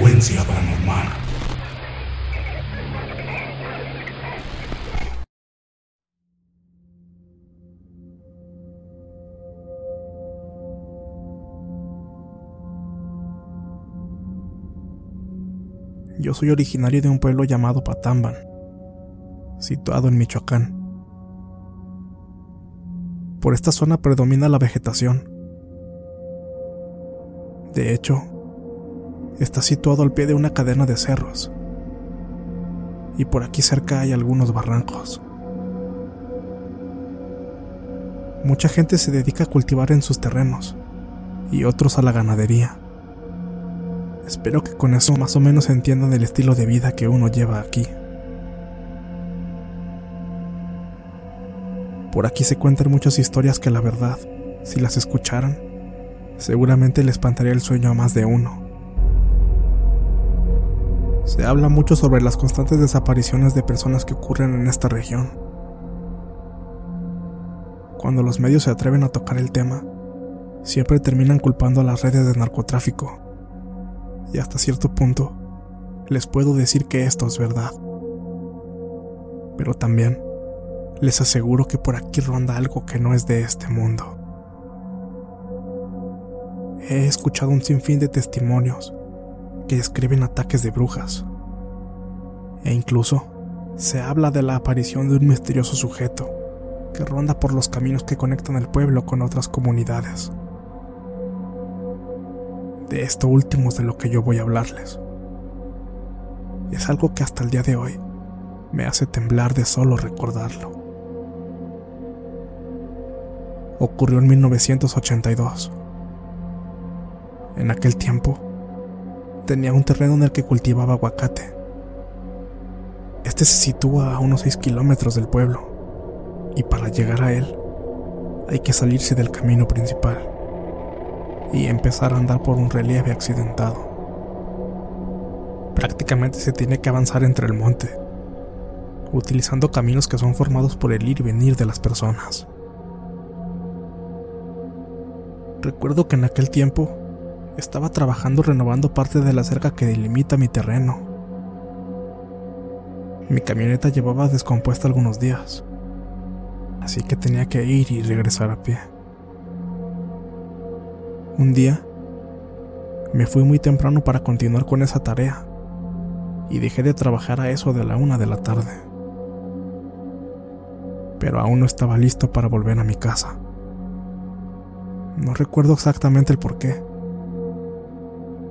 Frecuencia paranormal. Yo soy originario de un pueblo llamado Patamban, situado en Michoacán. Por esta zona predomina la vegetación. De hecho, está situado al pie de una cadena de cerros. Y por aquí cerca hay algunos barrancos. Mucha gente se dedica a cultivar en sus terrenos y otros a la ganadería. Espero que con eso más o menos entiendan el estilo de vida que uno lleva aquí. Por aquí se cuentan muchas historias que la verdad, si las escucharan, seguramente le espantaría el sueño a más de uno. Se habla mucho sobre las constantes desapariciones de personas que ocurren en esta región. Cuando los medios se atreven a tocar el tema, siempre terminan culpando a las redes de narcotráfico. Y hasta cierto punto, les puedo decir que esto es verdad. Pero también les aseguro que por aquí ronda algo que no es de este mundo. He escuchado un sinfín de testimonios que describen ataques de brujas. E incluso se habla de la aparición de un misterioso sujeto que ronda por los caminos que conectan el pueblo con otras comunidades. De esto último es de lo que yo voy a hablarles. Es algo que hasta el día de hoy me hace temblar de solo recordarlo. Ocurrió en 1982. En aquel tiempo, tenía un terreno en el que cultivaba aguacate. Este se sitúa a unos 6 kilómetros del pueblo, y para llegar a él hay que salirse del camino principal y empezar a andar por un relieve accidentado. Prácticamente se tiene que avanzar entre el monte, utilizando caminos que son formados por el ir y venir de las personas. Recuerdo que en aquel tiempo estaba trabajando renovando parte de la cerca que delimita mi terreno. Mi camioneta llevaba descompuesta algunos días, así que tenía que ir y regresar a pie. Un día, me fui muy temprano para continuar con esa tarea, y dejé de trabajar a eso de la una de la tarde. Pero aún no estaba listo para volver a mi casa. No recuerdo exactamente el por qué.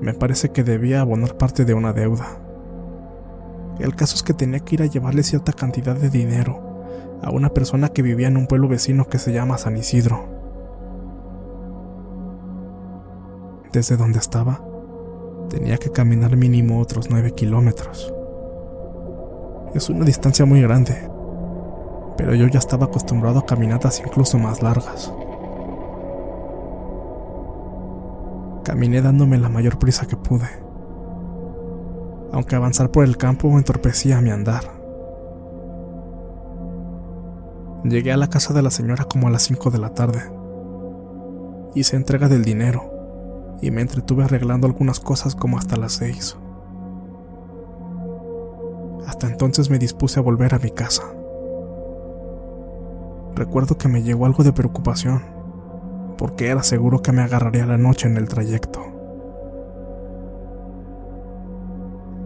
Me parece que debía abonar parte de una deuda. El caso es que tenía que ir a llevarle cierta cantidad de dinero a una persona que vivía en un pueblo vecino que se llama San Isidro. Desde donde estaba, tenía que caminar mínimo otros nueve kilómetros. Es una distancia muy grande, pero yo ya estaba acostumbrado a caminatas incluso más largas. Caminé dándome la mayor prisa que pude, aunque avanzar por el campo entorpecía mi andar. Llegué a la casa de la señora como a las 5 de la tarde. Hice entrega del dinero y me entretuve arreglando algunas cosas como hasta las 6. Hasta entonces me dispuse a volver a mi casa. Recuerdo que me llegó algo de preocupación porque era seguro que me agarraría la noche en el trayecto.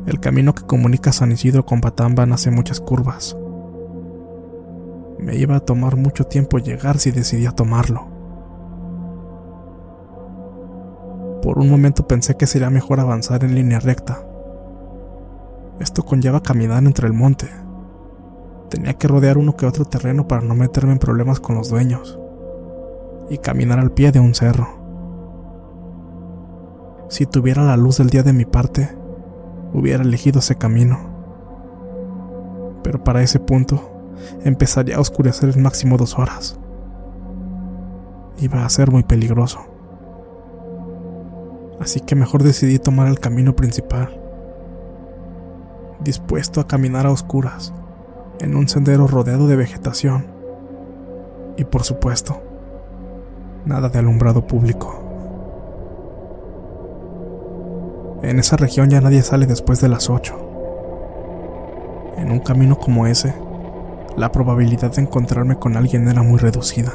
El camino que comunica San Isidro con Patamban hace muchas curvas. Me iba a tomar mucho tiempo llegar si decidía tomarlo. Por un momento pensé que sería mejor avanzar en línea recta. Esto conlleva caminar entre el monte. Tenía que rodear uno que otro terreno para no meterme en problemas con los dueños y caminar al pie de un cerro. Si tuviera la luz del día de mi parte, hubiera elegido ese camino. Pero para ese punto, empezaría a oscurecer en máximo dos horas. Iba a ser muy peligroso. Así que mejor decidí tomar el camino principal, dispuesto a caminar a oscuras, en un sendero rodeado de vegetación. Y por supuesto, nada de alumbrado público. En esa región ya nadie sale después de las 8. En un camino como ese, la probabilidad de encontrarme con alguien era muy reducida.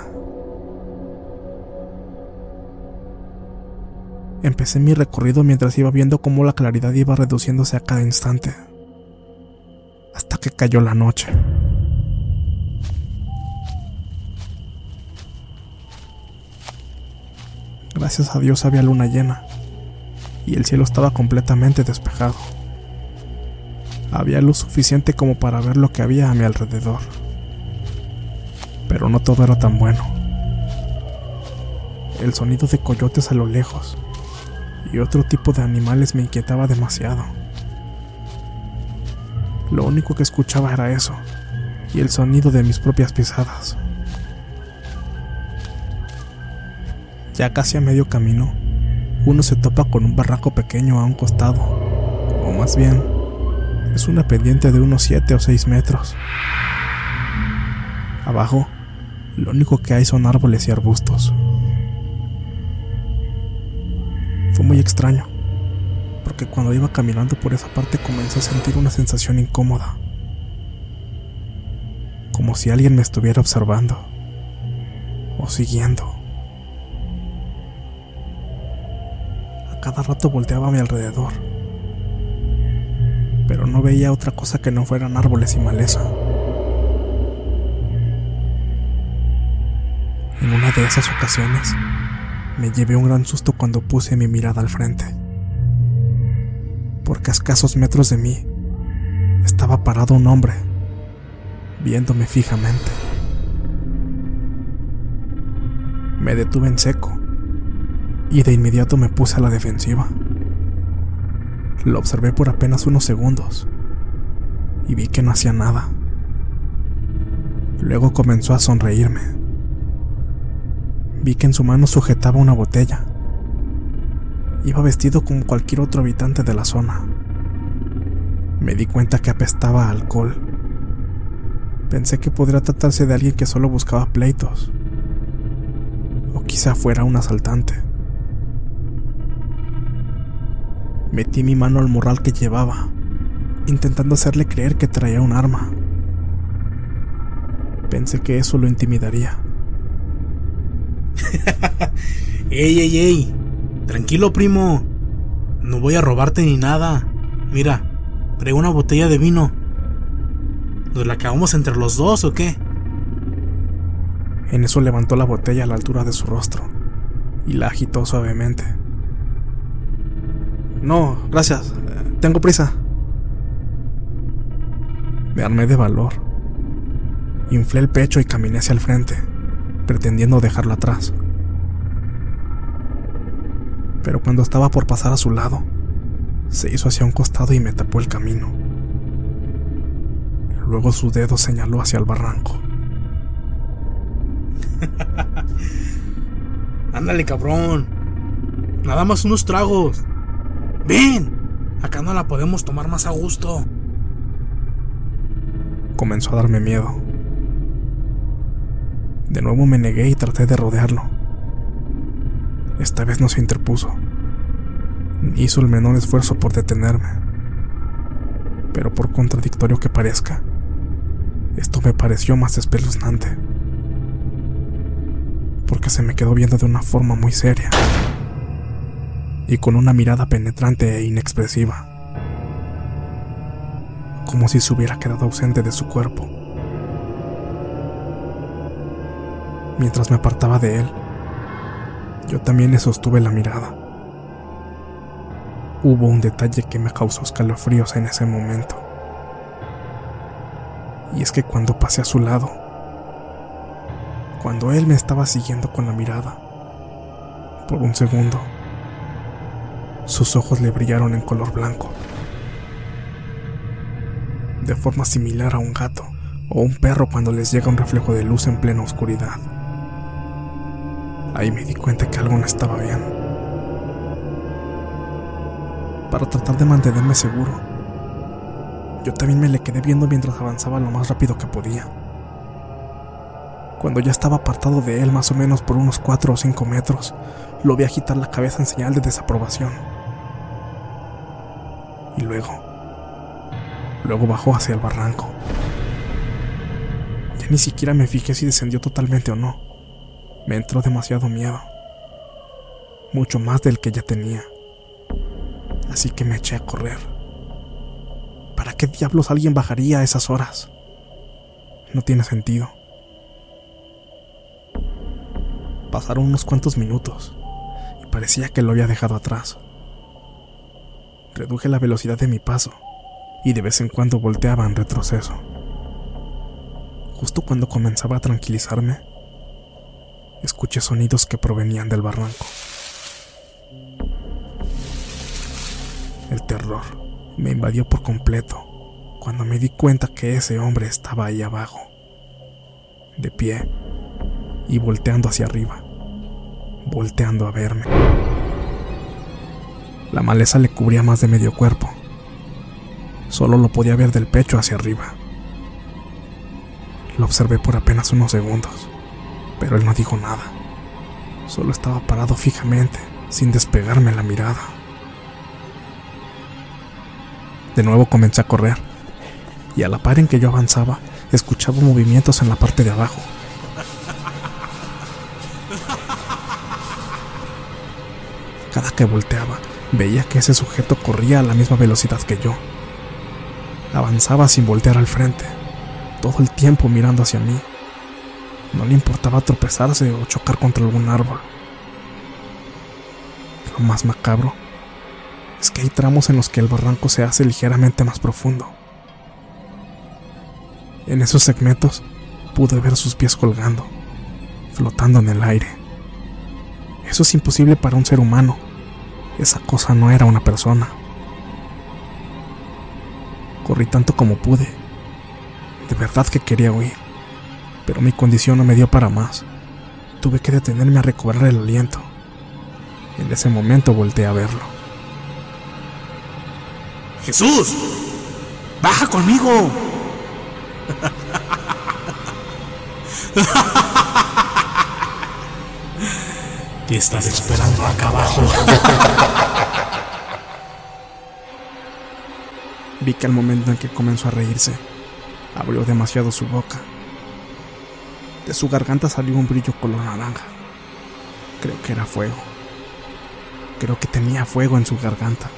Empecé mi recorrido mientras iba viendo cómo la claridad iba reduciéndose a cada instante, hasta que cayó la noche. Gracias a Dios había luna llena y el cielo estaba completamente despejado. Había luz suficiente como para ver lo que había a mi alrededor. Pero no todo era tan bueno. El sonido de coyotes a lo lejos y otro tipo de animales me inquietaba demasiado. Lo único que escuchaba era eso y el sonido de mis propias pisadas. Ya casi a medio camino, uno se topa con un barranco pequeño a un costado, o más bien, es una pendiente de unos 7 o 6 metros. Abajo, lo único que hay son árboles y arbustos. Fue muy extraño, porque cuando iba caminando por esa parte comencé a sentir una sensación incómoda, como si alguien me estuviera observando o siguiendo. Cada rato volteaba a mi alrededor, pero no veía otra cosa que no fueran árboles y maleza. En una de esas ocasiones, me llevé un gran susto cuando puse mi mirada al frente, porque a escasos metros de mí estaba parado un hombre, viéndome fijamente. Me detuve en seco y de inmediato me puse a la defensiva. Lo observé por apenas unos segundos y vi que no hacía nada. Luego comenzó a sonreírme. Vi que en su mano sujetaba una botella. Iba vestido como cualquier otro habitante de la zona. Me di cuenta que apestaba alcohol. Pensé que podría tratarse de alguien que solo buscaba pleitos. O quizá fuera un asaltante. Metí mi mano al morral que llevaba, intentando hacerle creer que traía un arma. Pensé que eso lo intimidaría. ¡Ey, ey, ey! Tranquilo, primo. No voy a robarte ni nada. Mira, Trae una botella de vino. ¿Nos la acabamos entre los dos o qué? En eso levantó la botella a la altura de su rostro y la agitó suavemente. No, gracias. Tengo prisa. Me armé de valor. Inflé el pecho y caminé hacia el frente, pretendiendo dejarlo atrás. Pero cuando estaba por pasar a su lado, se hizo hacia un costado y me tapó el camino. Luego su dedo señaló hacia el barranco. Ándale, cabrón. Nada más unos tragos. Ven. Acá no la podemos tomar más a gusto. Comenzó a darme miedo. De nuevo me negué y traté de rodearlo. Esta vez no se interpuso. Ni hizo el menor esfuerzo por detenerme. Pero por contradictorio que parezca, esto me pareció más espeluznante. Porque se me quedó viendo de una forma muy seria. Y con una mirada penetrante e inexpresiva. Como si se hubiera quedado ausente de su cuerpo. Mientras me apartaba de él, yo también le sostuve la mirada. Hubo un detalle que me causó escalofríos en ese momento. Y es que cuando pasé a su lado, cuando él me estaba siguiendo con la mirada, por un segundo, sus ojos le brillaron en color blanco, de forma similar a un gato o un perro cuando les llega un reflejo de luz en plena oscuridad. Ahí me di cuenta que algo no estaba bien. Para tratar de mantenerme seguro, yo también me le quedé viendo mientras avanzaba lo más rápido que podía. Cuando ya estaba apartado de él más o menos por unos 4 o 5 metros, lo vi agitar la cabeza en señal de desaprobación. Y luego, luego bajó hacia el barranco. Ya ni siquiera me fijé si descendió totalmente o no. Me entró demasiado miedo. Mucho más del que ya tenía. Así que me eché a correr. ¿Para qué diablos alguien bajaría a esas horas? No tiene sentido. Pasaron unos cuantos minutos y parecía que lo había dejado atrás. Reduje la velocidad de mi paso y de vez en cuando volteaba en retroceso. Justo cuando comenzaba a tranquilizarme, escuché sonidos que provenían del barranco. El terror me invadió por completo cuando me di cuenta que ese hombre estaba ahí abajo, de pie y volteando hacia arriba, volteando a verme. La maleza le cubría más de medio cuerpo. Solo lo podía ver del pecho hacia arriba. Lo observé por apenas unos segundos pero él no dijo nada. Solo estaba parado fijamente, sin despegarme la mirada. De nuevo comencé a correr, y a la par en que yo avanzaba, escuchaba movimientos en la parte de abajo. Cada que volteaba, veía que ese sujeto corría a la misma velocidad que yo. Avanzaba sin voltear al frente, todo el tiempo mirando hacia mí. No le importaba tropezarse o chocar contra algún árbol. Lo más macabro es que hay tramos en los que el barranco se hace ligeramente más profundo. En esos segmentos pude ver sus pies colgando, flotando en el aire. Eso es imposible para un ser humano. Esa cosa no era una persona. Corrí tanto como pude. De verdad que quería huir pero mi condición no me dio para más. Tuve que detenerme a recobrar el aliento. En ese momento volteé a verlo. ¡Jesús! ¡Baja conmigo! Te estás esperando acá abajo. Vi que al momento en que comenzó a reírse, abrió demasiado su boca de su garganta salió un brillo color naranja. Creo que era fuego. Creo que tenía fuego en su garganta.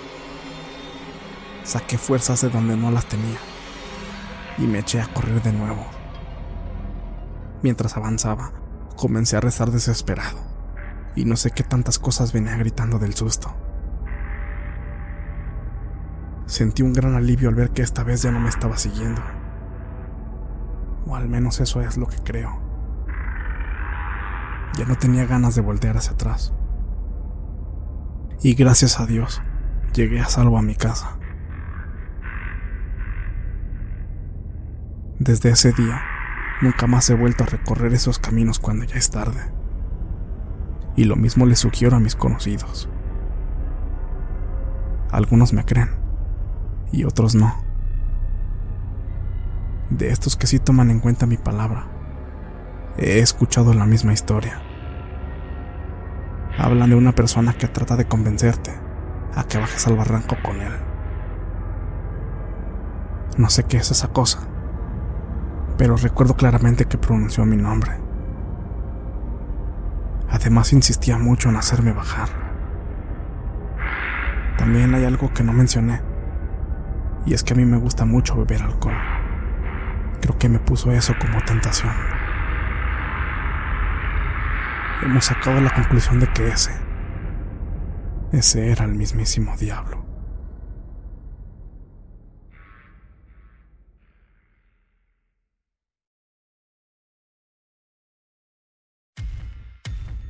Saqué fuerzas de donde no las tenía y me eché a correr de nuevo. Mientras avanzaba, comencé a rezar desesperado y no sé qué tantas cosas venía gritando del susto. Sentí un gran alivio al ver que esta vez ya no me estaba siguiendo. O al menos eso es lo que creo. Ya no tenía ganas de voltear hacia atrás. Y gracias a Dios, llegué a salvo a mi casa. Desde ese día, nunca más he vuelto a recorrer esos caminos cuando ya es tarde. Y lo mismo le sugiero a mis conocidos. Algunos me creen y otros no. De estos que sí toman en cuenta mi palabra, he escuchado la misma historia. Hablan de una persona que trata de convencerte a que bajes al barranco con él. No sé qué es esa cosa pero recuerdo claramente que pronunció mi nombre. Además insistía mucho en hacerme bajar. También hay algo que no mencioné, y es que a mí me gusta mucho beber alcohol. Creo que me puso eso como tentación. Hemos sacado la conclusión de que ese, ese era el mismísimo diablo.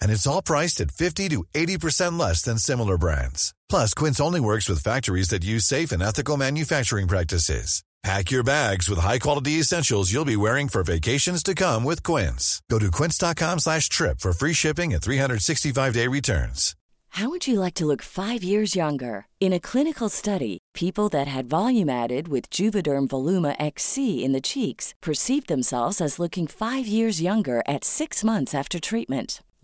and it's all priced at 50 to 80% less than similar brands. Plus, Quince only works with factories that use safe and ethical manufacturing practices. Pack your bags with high-quality essentials you'll be wearing for vacations to come with Quince. Go to quince.com slash trip for free shipping and 365-day returns. How would you like to look 5 years younger? In a clinical study, people that had volume added with Juvederm Voluma XC in the cheeks perceived themselves as looking 5 years younger at 6 months after treatment